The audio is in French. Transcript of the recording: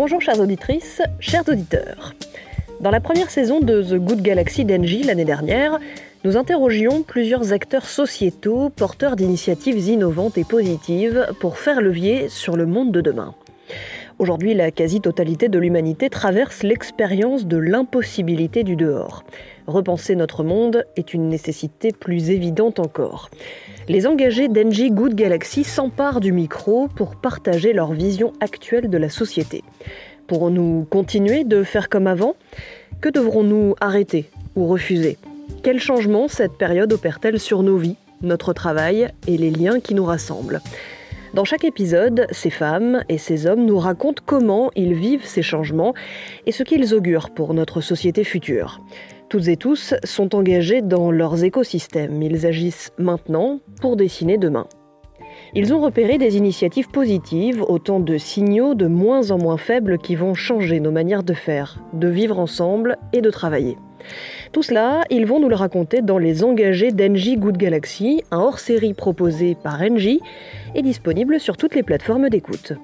Bonjour chères auditrices, chers auditeurs. Dans la première saison de The Good Galaxy d'Engie l'année dernière, nous interrogions plusieurs acteurs sociétaux porteurs d'initiatives innovantes et positives pour faire levier sur le monde de demain. Aujourd'hui, la quasi-totalité de l'humanité traverse l'expérience de l'impossibilité du dehors. Repenser notre monde est une nécessité plus évidente encore. Les engagés d'Engie Good Galaxy s'emparent du micro pour partager leur vision actuelle de la société. Pourrons-nous continuer de faire comme avant? Que devrons-nous arrêter ou refuser? Quel changement cette période opère-t-elle sur nos vies, notre travail et les liens qui nous rassemblent? Dans chaque épisode, ces femmes et ces hommes nous racontent comment ils vivent ces changements et ce qu'ils augurent pour notre société future. Toutes et tous sont engagés dans leurs écosystèmes. Ils agissent maintenant pour dessiner demain. Ils ont repéré des initiatives positives, autant de signaux de moins en moins faibles qui vont changer nos manières de faire, de vivre ensemble et de travailler. Tout cela, ils vont nous le raconter dans Les Engagés d'Engie Good Galaxy, un hors-série proposé par Engie et disponible sur toutes les plateformes d'écoute.